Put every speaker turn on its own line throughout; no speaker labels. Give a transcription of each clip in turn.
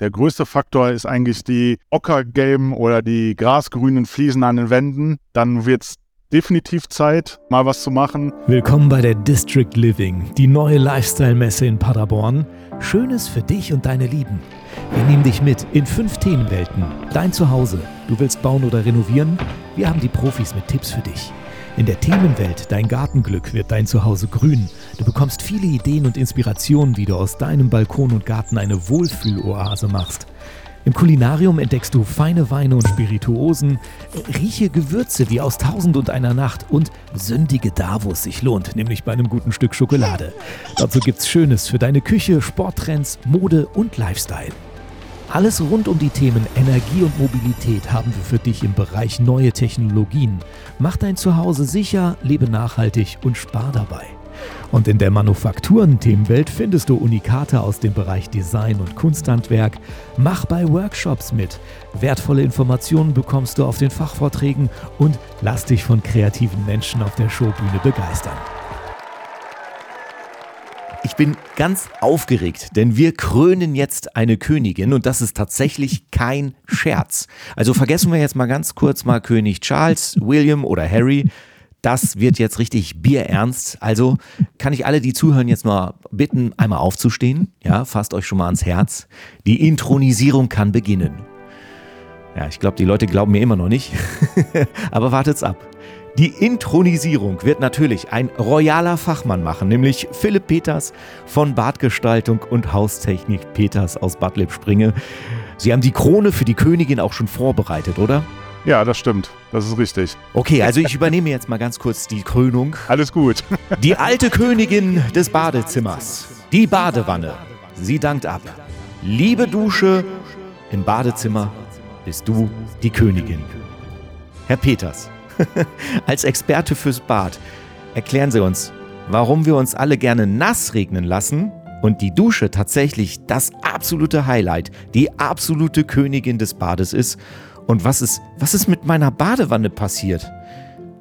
Der größte Faktor ist eigentlich die ockergelben oder die grasgrünen Fliesen an den Wänden. Dann wird es definitiv Zeit, mal was zu machen.
Willkommen bei der District Living, die neue Lifestyle-Messe in Paderborn. Schönes für dich und deine Lieben. Wir nehmen dich mit in fünf Themenwelten. Dein Zuhause. Du willst bauen oder renovieren? Wir haben die Profis mit Tipps für dich. In der Themenwelt Dein Gartenglück wird dein Zuhause grün. Du bekommst viele Ideen und Inspirationen, wie du aus deinem Balkon und Garten eine Wohlfühloase machst. Im Kulinarium entdeckst du feine Weine und Spirituosen, rieche Gewürze wie aus Tausend und einer Nacht und sündige da, wo es sich lohnt, nämlich bei einem guten Stück Schokolade. Dazu gibt's Schönes für deine Küche, Sporttrends, Mode und Lifestyle. Alles rund um die Themen Energie und Mobilität haben wir für dich im Bereich neue Technologien. Mach dein Zuhause sicher, lebe nachhaltig und spar dabei. Und in der Manufakturen-Themenwelt findest du Unikate aus dem Bereich Design und Kunsthandwerk. Mach bei Workshops mit. Wertvolle Informationen bekommst du auf den Fachvorträgen und lass dich von kreativen Menschen auf der Showbühne begeistern. Ich bin ganz aufgeregt, denn wir krönen jetzt eine Königin und das ist tatsächlich kein Scherz. Also vergessen wir jetzt mal ganz kurz mal König Charles, William oder Harry. Das wird jetzt richtig bierernst. Also kann ich alle, die zuhören, jetzt mal bitten, einmal aufzustehen. Ja, fasst euch schon mal ans Herz. Die Intronisierung kann beginnen. Ja, ich glaube, die Leute glauben mir immer noch nicht. Aber wartet's ab. Die Intronisierung wird natürlich ein royaler Fachmann machen, nämlich Philipp Peters von Badgestaltung und Haustechnik Peters aus Bad Lippspringe. Sie haben die Krone für die Königin auch schon vorbereitet, oder?
Ja, das stimmt. Das ist richtig.
Okay, also ich übernehme jetzt mal ganz kurz die Krönung.
Alles gut.
Die alte Königin des Badezimmers. Die Badewanne. Sie dankt ab. Liebe Dusche, im Badezimmer bist du die Königin. Herr Peters, Als Experte fürs Bad, erklären Sie uns, warum wir uns alle gerne nass regnen lassen und die Dusche tatsächlich das absolute Highlight, die absolute Königin des Bades ist und was ist, was ist mit meiner Badewanne passiert?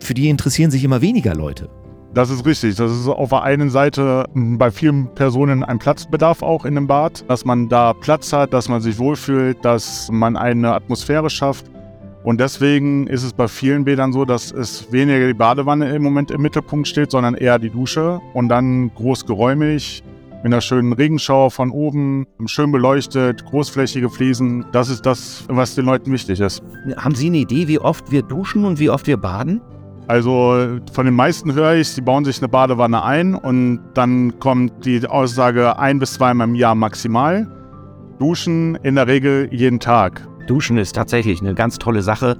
Für die interessieren sich immer weniger Leute.
Das ist richtig. Das ist auf der einen Seite bei vielen Personen ein Platzbedarf auch in dem Bad, dass man da Platz hat, dass man sich wohlfühlt, dass man eine Atmosphäre schafft. Und deswegen ist es bei vielen Bädern so, dass es weniger die Badewanne im Moment im Mittelpunkt steht, sondern eher die Dusche und dann groß geräumig mit einer schönen Regenschauer von oben, schön beleuchtet, großflächige Fliesen. Das ist das, was den Leuten wichtig ist.
Haben Sie eine Idee, wie oft wir duschen und wie oft wir baden?
Also von den meisten höre ich, sie bauen sich eine Badewanne ein und dann kommt die Aussage ein bis zweimal im Jahr maximal. Duschen in der Regel jeden Tag.
Duschen ist tatsächlich eine ganz tolle Sache.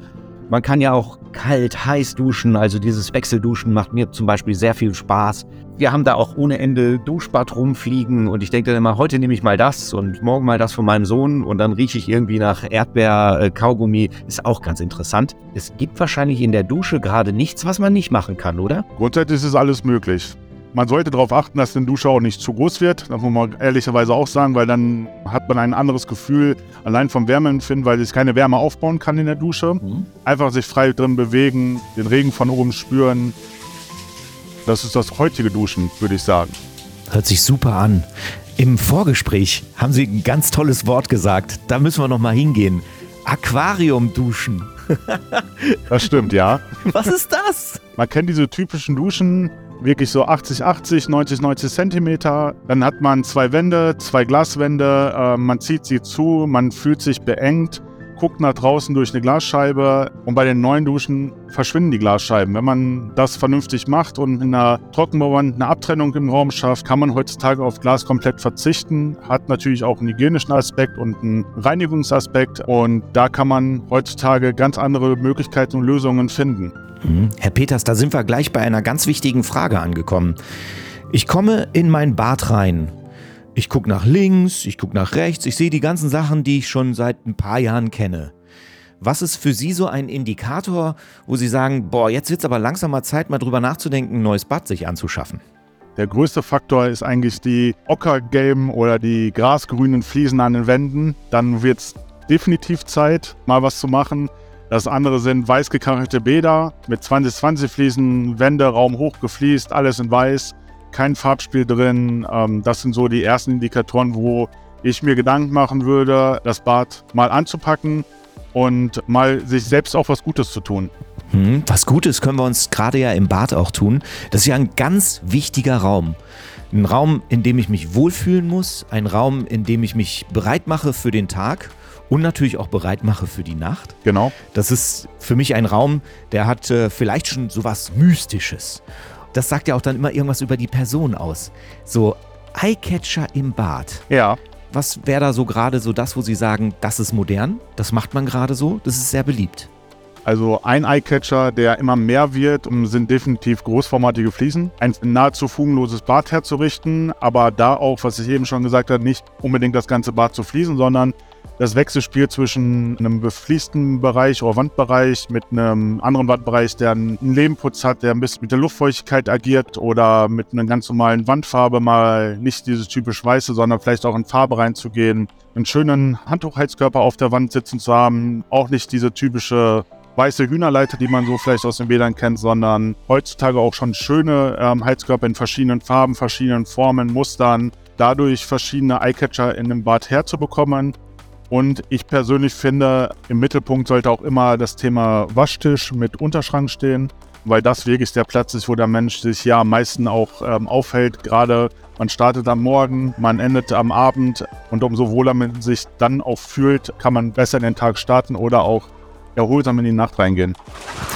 Man kann ja auch kalt, heiß duschen. Also dieses Wechselduschen macht mir zum Beispiel sehr viel Spaß. Wir haben da auch ohne Ende Duschbad rumfliegen und ich denke dann immer, heute nehme ich mal das und morgen mal das von meinem Sohn und dann rieche ich irgendwie nach Erdbeer-Kaugummi. Ist auch ganz interessant. Es gibt wahrscheinlich in der Dusche gerade nichts, was man nicht machen kann, oder?
Grundsätzlich ist alles möglich. Man sollte darauf achten, dass der Dusche auch nicht zu groß wird. Das muss man ehrlicherweise auch sagen, weil dann hat man ein anderes Gefühl allein vom Wärmeempfinden, weil sich keine Wärme aufbauen kann in der Dusche. Mhm. Einfach sich frei drin bewegen, den Regen von oben spüren. Das ist das heutige Duschen, würde ich sagen.
Hört sich super an. Im Vorgespräch haben Sie ein ganz tolles Wort gesagt. Da müssen wir noch mal hingehen. Aquarium duschen.
das stimmt, ja.
Was ist das?
Man kennt diese typischen Duschen, wirklich so 80, 80, 90, 90 Zentimeter. Dann hat man zwei Wände, zwei Glaswände, äh, man zieht sie zu, man fühlt sich beengt, guckt nach draußen durch eine Glasscheibe und bei den neuen Duschen verschwinden die Glasscheiben. Wenn man das vernünftig macht und in einer Trockenbauwand eine Abtrennung im Raum schafft, kann man heutzutage auf Glas komplett verzichten. Hat natürlich auch einen hygienischen Aspekt und einen Reinigungsaspekt und da kann man heutzutage ganz andere Möglichkeiten und Lösungen finden.
Mhm. Herr Peters, da sind wir gleich bei einer ganz wichtigen Frage angekommen. Ich komme in mein Bad rein. Ich gucke nach links, ich gucke nach rechts, ich sehe die ganzen Sachen, die ich schon seit ein paar Jahren kenne. Was ist für Sie so ein Indikator, wo Sie sagen, boah, jetzt wird es aber langsam mal Zeit, mal drüber nachzudenken, ein neues Bad sich anzuschaffen?
Der größte Faktor ist eigentlich die ockergelben oder die grasgrünen Fliesen an den Wänden. Dann wird es definitiv Zeit, mal was zu machen. Das andere sind weiß gekachelte Bäder mit 2020 Fliesen, Wände, Raum hoch alles in weiß, kein Farbspiel drin. Ähm, das sind so die ersten Indikatoren, wo ich mir Gedanken machen würde, das Bad mal anzupacken und mal sich selbst auch was Gutes zu tun.
Hm, was Gutes können wir uns gerade ja im Bad auch tun. Das ist ja ein ganz wichtiger Raum. Ein Raum, in dem ich mich wohlfühlen muss, ein Raum, in dem ich mich bereit mache für den Tag und natürlich auch bereit mache für die Nacht.
Genau.
Das ist für mich ein Raum, der hat äh, vielleicht schon sowas Mystisches. Das sagt ja auch dann immer irgendwas über die Person aus. So Eyecatcher im Bad.
Ja.
Was wäre da so gerade so das, wo Sie sagen, das ist modern, das macht man gerade so, das ist sehr beliebt?
Also ein Eyecatcher, der immer mehr wird, sind definitiv großformatige Fliesen. Ein nahezu fugenloses Bad herzurichten, aber da auch, was ich eben schon gesagt habe, nicht unbedingt das ganze Bad zu fließen, sondern das Wechselspiel zwischen einem befließten Bereich oder Wandbereich mit einem anderen Wandbereich, der einen Lehmputz hat, der ein bisschen mit der Luftfeuchtigkeit agiert oder mit einer ganz normalen Wandfarbe mal nicht dieses typisch weiße, sondern vielleicht auch in Farbe reinzugehen, einen schönen Handtuchheizkörper auf der Wand sitzen zu haben, auch nicht diese typische weiße Hühnerleiter, die man so vielleicht aus den Bädern kennt, sondern heutzutage auch schon schöne ähm, Heizkörper in verschiedenen Farben, verschiedenen Formen, Mustern, dadurch verschiedene Eyecatcher in dem Bad herzubekommen. Und ich persönlich finde, im Mittelpunkt sollte auch immer das Thema Waschtisch mit Unterschrank stehen, weil das wirklich der Platz ist, wo der Mensch sich ja am meisten auch ähm, aufhält. Gerade man startet am Morgen, man endet am Abend und umso wohler man sich dann auch fühlt, kann man besser in den Tag starten oder auch erholsam in die Nacht reingehen.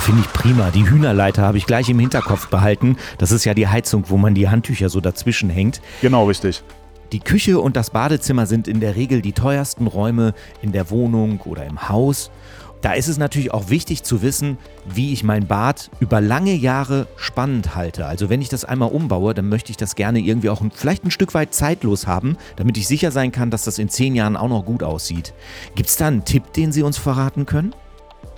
Finde ich prima. Die Hühnerleiter habe ich gleich im Hinterkopf behalten. Das ist ja die Heizung, wo man die Handtücher so dazwischen hängt.
Genau, richtig.
Die Küche und das Badezimmer sind in der Regel die teuersten Räume in der Wohnung oder im Haus. Da ist es natürlich auch wichtig zu wissen, wie ich mein Bad über lange Jahre spannend halte. Also wenn ich das einmal umbaue, dann möchte ich das gerne irgendwie auch vielleicht ein Stück weit zeitlos haben, damit ich sicher sein kann, dass das in zehn Jahren auch noch gut aussieht. Gibt es da einen Tipp, den Sie uns verraten können?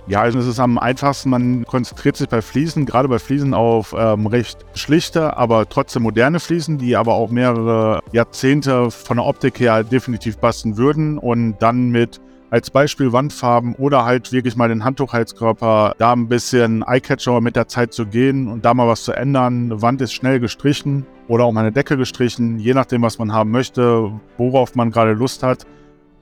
Ja, also es ist am einfachsten, man konzentriert sich bei Fliesen, gerade bei Fliesen auf ähm, recht schlichte, aber trotzdem moderne Fliesen, die aber auch mehrere Jahrzehnte von der Optik her definitiv passen würden und dann mit als Beispiel Wandfarben oder halt wirklich mal den Handtuchheizkörper, da ein bisschen Eyecatcher mit der Zeit zu gehen und da mal was zu ändern. Eine Wand ist schnell gestrichen oder auch mal eine Decke gestrichen, je nachdem, was man haben möchte, worauf man gerade Lust hat.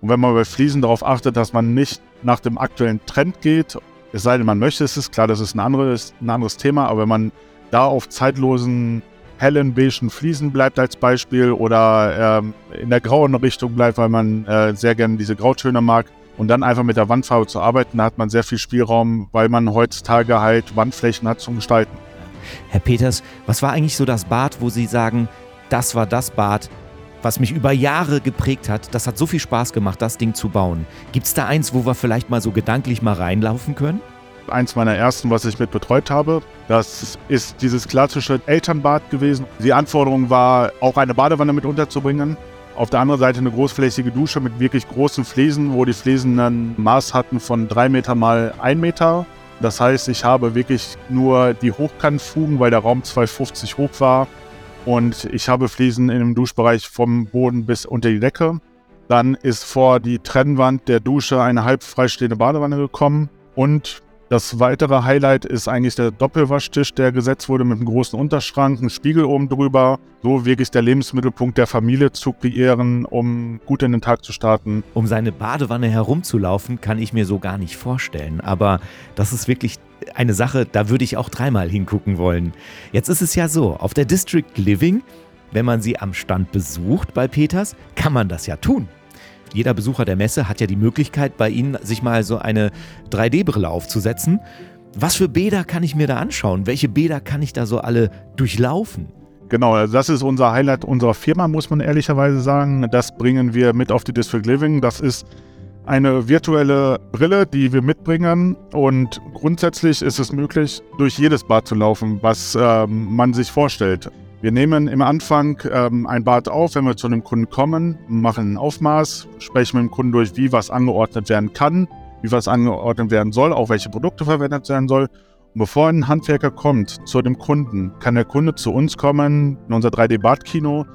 Und wenn man bei Fliesen darauf achtet, dass man nicht nach dem aktuellen Trend geht, es sei denn, man möchte es, ist klar, das ist ein anderes, ein anderes Thema, aber wenn man da auf zeitlosen, hellen, beigen Fliesen bleibt als Beispiel oder ähm, in der grauen Richtung bleibt, weil man äh, sehr gerne diese Grautöne mag und dann einfach mit der Wandfarbe zu arbeiten, da hat man sehr viel Spielraum, weil man heutzutage halt Wandflächen hat zum Gestalten.
Herr Peters, was war eigentlich so das Bad, wo Sie sagen, das war das Bad, was mich über Jahre geprägt hat. Das hat so viel Spaß gemacht, das Ding zu bauen. Gibt es da eins, wo wir vielleicht mal so gedanklich mal reinlaufen können?
Eins meiner ersten, was ich mit betreut habe, das ist dieses klassische Elternbad gewesen. Die Anforderung war, auch eine Badewanne mit unterzubringen. Auf der anderen Seite eine großflächige Dusche mit wirklich großen Fliesen, wo die Fliesen dann Maß hatten von 3 Meter mal 1 Meter. Das heißt, ich habe wirklich nur die Hochkantfugen, weil der Raum 250 hoch war, und ich habe Fliesen dem Duschbereich vom Boden bis unter die Decke. Dann ist vor die Trennwand der Dusche eine halb freistehende Badewanne gekommen. Und das weitere Highlight ist eigentlich der Doppelwaschtisch, der gesetzt wurde mit einem großen Unterschrank, einem Spiegel oben drüber. So wirklich der Lebensmittelpunkt der Familie zu kreieren, um gut in den Tag zu starten.
Um seine Badewanne herumzulaufen, kann ich mir so gar nicht vorstellen. Aber das ist wirklich eine Sache, da würde ich auch dreimal hingucken wollen. Jetzt ist es ja so, auf der District Living, wenn man sie am Stand besucht bei Peters, kann man das ja tun. Jeder Besucher der Messe hat ja die Möglichkeit, bei Ihnen sich mal so eine 3D-Brille aufzusetzen. Was für Bäder kann ich mir da anschauen? Welche Bäder kann ich da so alle durchlaufen?
Genau, also das ist unser Highlight unserer Firma, muss man ehrlicherweise sagen. Das bringen wir mit auf die District Living. Das ist eine virtuelle Brille, die wir mitbringen. Und grundsätzlich ist es möglich, durch jedes Bad zu laufen, was ähm, man sich vorstellt. Wir nehmen im Anfang ähm, ein Bad auf, wenn wir zu einem Kunden kommen, machen ein Aufmaß, sprechen mit dem Kunden durch, wie was angeordnet werden kann, wie was angeordnet werden soll, auch welche Produkte verwendet werden soll. Und bevor ein Handwerker kommt zu dem Kunden, kann der Kunde zu uns kommen in unser 3D-Badkino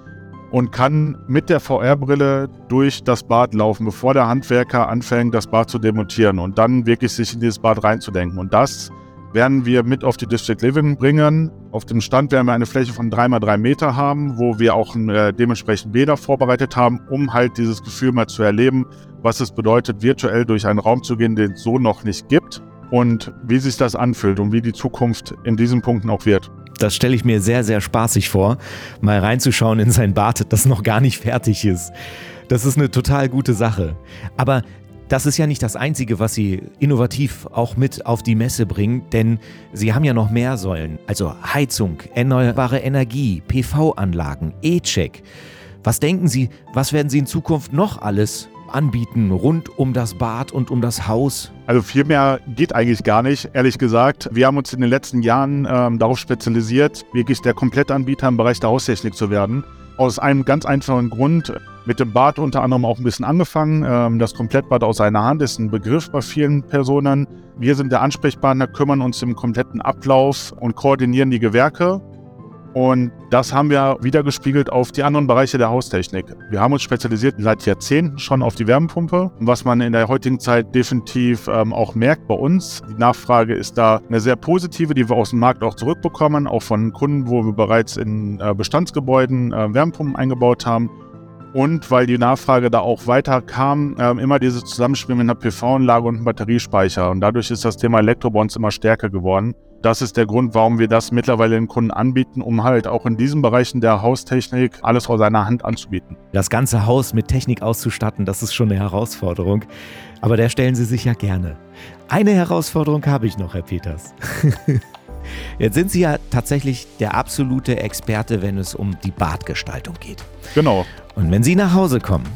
und kann mit der VR-Brille durch das Bad laufen, bevor der Handwerker anfängt, das Bad zu demontieren und dann wirklich sich in dieses Bad reinzudenken. Und das werden wir mit auf die District Living bringen. Auf dem Stand werden wir eine Fläche von 3x3 Meter haben, wo wir auch äh, dementsprechend Bäder vorbereitet haben, um halt dieses Gefühl mal zu erleben, was es bedeutet, virtuell durch einen Raum zu gehen, den es so noch nicht gibt und wie sich das anfühlt und wie die Zukunft in diesen Punkten auch wird.
Das stelle ich mir sehr, sehr spaßig vor, mal reinzuschauen in sein Bad, das noch gar nicht fertig ist. Das ist eine total gute Sache. Aber das ist ja nicht das Einzige, was Sie innovativ auch mit auf die Messe bringen, denn Sie haben ja noch mehr Säulen. Also Heizung, erneuerbare Energie, PV-Anlagen, E-Check. Was denken Sie, was werden Sie in Zukunft noch alles anbieten rund um das Bad und um das Haus?
Also viel mehr geht eigentlich gar nicht, ehrlich gesagt. Wir haben uns in den letzten Jahren ähm, darauf spezialisiert, wirklich der Komplettanbieter im Bereich der Haustechnik zu werden. Aus einem ganz einfachen Grund. Mit dem Bad unter anderem auch ein bisschen angefangen. Ähm, das Komplettbad aus einer Hand ist ein Begriff bei vielen Personen. Wir sind der Ansprechpartner, kümmern uns im kompletten Ablauf und koordinieren die Gewerke. Und das haben wir wiedergespiegelt auf die anderen Bereiche der Haustechnik. Wir haben uns spezialisiert seit Jahrzehnten schon auf die Wärmepumpe, was man in der heutigen Zeit definitiv ähm, auch merkt bei uns. Die Nachfrage ist da eine sehr positive, die wir aus dem Markt auch zurückbekommen, auch von Kunden, wo wir bereits in äh, Bestandsgebäuden äh, Wärmepumpen eingebaut haben und weil die Nachfrage da auch weiter kam, äh, immer dieses Zusammenspiel mit einer PV-Anlage und einem Batteriespeicher. Und dadurch ist das Thema Elektrobonds immer stärker geworden. Das ist der Grund, warum wir das mittlerweile den Kunden anbieten, um halt auch in diesen Bereichen der Haustechnik alles aus seiner Hand anzubieten.
Das ganze Haus mit Technik auszustatten, das ist schon eine Herausforderung. Aber der stellen Sie sich ja gerne. Eine Herausforderung habe ich noch, Herr Peters. Jetzt sind Sie ja tatsächlich der absolute Experte, wenn es um die Badgestaltung geht.
Genau.
Und wenn Sie nach Hause kommen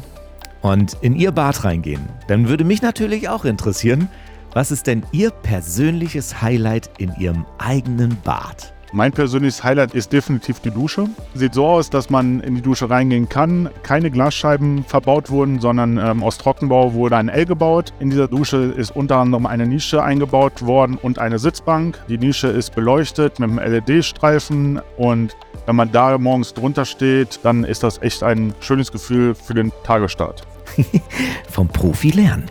und in Ihr Bad reingehen, dann würde mich natürlich auch interessieren, was ist denn Ihr persönliches Highlight in Ihrem eigenen Bad?
Mein persönliches Highlight ist definitiv die Dusche. Sieht so aus, dass man in die Dusche reingehen kann. Keine Glasscheiben verbaut wurden, sondern ähm, aus Trockenbau wurde ein L gebaut. In dieser Dusche ist unter anderem eine Nische eingebaut worden und eine Sitzbank. Die Nische ist beleuchtet mit einem LED-Streifen und wenn man da morgens drunter steht, dann ist das echt ein schönes Gefühl für den Tagesstart.
Vom Profi lernen.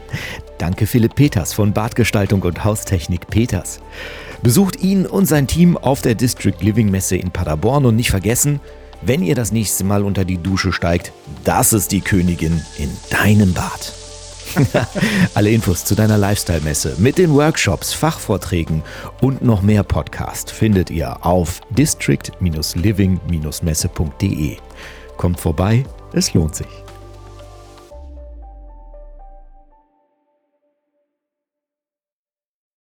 Danke Philipp Peters von Badgestaltung und Haustechnik Peters. Besucht ihn und sein Team auf der District Living Messe in Paderborn und nicht vergessen, wenn ihr das nächste Mal unter die Dusche steigt, das ist die Königin in deinem Bad. Alle Infos zu deiner Lifestyle-Messe mit den Workshops, Fachvorträgen und noch mehr Podcast findet ihr auf district-living-messe.de. Kommt vorbei, es lohnt sich.